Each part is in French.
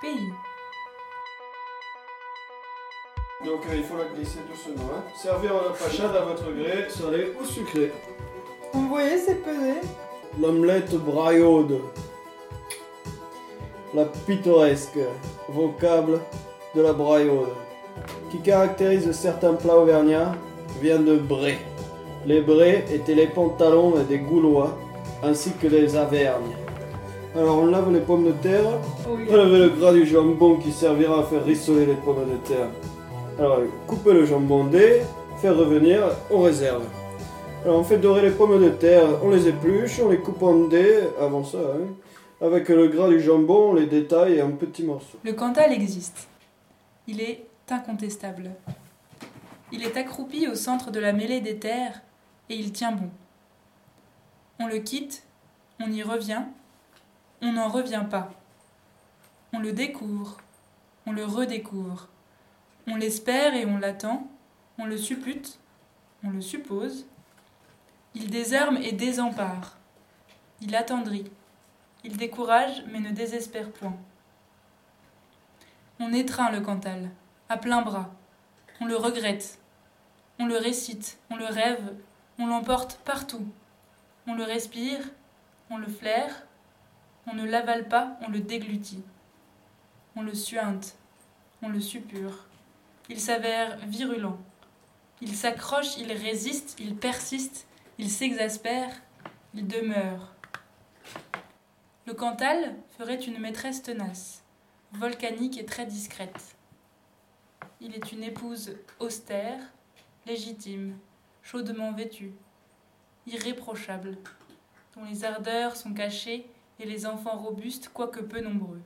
pays. Donc euh, il faut la glisser doucement. Hein. Servir la pachade à votre gré, salé ou sucré. Vous voyez, c'est pesé. L'omelette braillaude. La pittoresque, vocable de la braillaude, qui caractérise certains plats auvergnats, vient de bré. Les brés étaient les pantalons des Gaulois, ainsi que les Avergnes. Alors on lave les pommes de terre, on lave le gras du jambon qui servira à faire rissoler les pommes de terre. Alors couper le jambon dé, faire revenir, on réserve. Alors on fait dorer les pommes de terre, on les épluche, on les coupe en dés, avant ça, hein. avec le gras du jambon, on les détaille en petits morceaux. Le Cantal existe. Il est incontestable. Il est accroupi au centre de la mêlée des terres et il tient bon. On le quitte, on y revient, on n'en revient pas. On le découvre, on le redécouvre. On l'espère et on l'attend, on le suppute, on le suppose. Il désarme et désempare. Il attendrit. Il décourage mais ne désespère point. On étreint le Cantal, à plein bras. On le regrette. On le récite, on le rêve, on l'emporte partout. On le respire, on le flaire, on ne l'avale pas, on le déglutit. On le suinte, on le suppure. Il s'avère virulent. Il s'accroche, il résiste, il persiste, il s'exaspère, il demeure. Le Cantal ferait une maîtresse tenace, volcanique et très discrète. Il est une épouse austère, légitime, chaudement vêtue, irréprochable, dont les ardeurs sont cachées et les enfants robustes, quoique peu nombreux.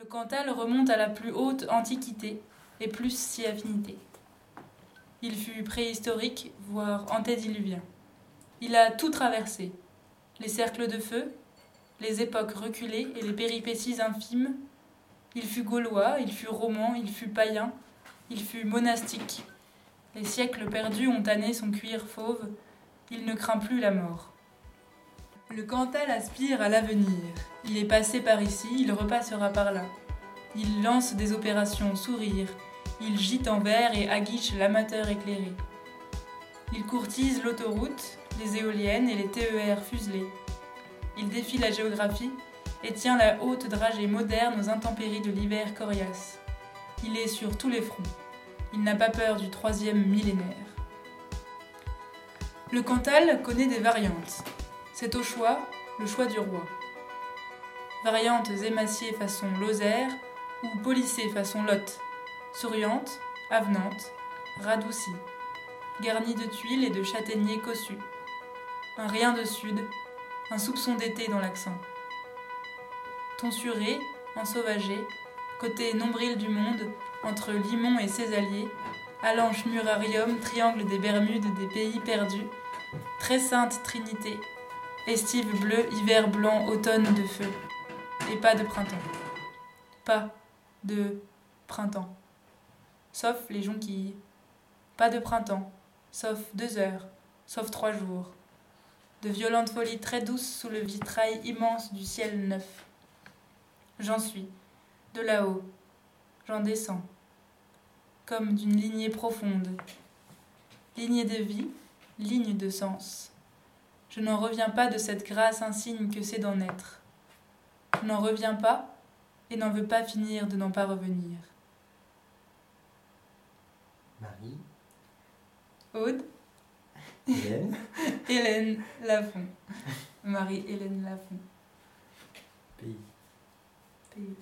Le Cantal remonte à la plus haute antiquité et plus si affinité. Il fut préhistorique, voire antédiluvien. Il a tout traversé les cercles de feu, les époques reculées et les péripéties infimes. Il fut gaulois, il fut roman, il fut païen, il fut monastique. Les siècles perdus ont tanné son cuir fauve, il ne craint plus la mort. Le Cantal aspire à l'avenir. Il est passé par ici, il repassera par là. Il lance des opérations sourire, il gîte en verre et aguiche l'amateur éclairé. Il courtise l'autoroute, les éoliennes et les TER fuselés. Il défie la géographie et tient la haute dragée moderne aux intempéries de l'hiver coriace. Il est sur tous les fronts. Il n'a pas peur du troisième millénaire. Le Cantal connaît des variantes. C'est au choix le choix du roi. Variantes émaciées façon Lozère ou polissées façon Lot, souriantes, avenantes, radoucies, garnies de tuiles et de châtaigniers cossus. Un rien de sud, un soupçon d'été dans l'accent. Tonsuré, ensauvagé, côté nombril du monde, entre Limon et ses alliés, Alanche Murarium, triangle des Bermudes des pays perdus, très sainte Trinité, estive bleue, hiver blanc, automne de feu, et pas de printemps. Pas de printemps. Sauf les jonquilles. Pas de printemps, sauf deux heures, sauf trois jours. De violentes folies très douces sous le vitrail immense du ciel neuf. J'en suis, de là-haut, j'en descends, comme d'une lignée profonde. Lignée de vie, ligne de sens. Je n'en reviens pas de cette grâce insigne que c'est d'en être. Je n'en reviens pas et n'en veux pas finir de n'en pas revenir. Marie, Aude, Hélène, Hélène Lafont. Marie-Hélène Lafont. pays. Pays.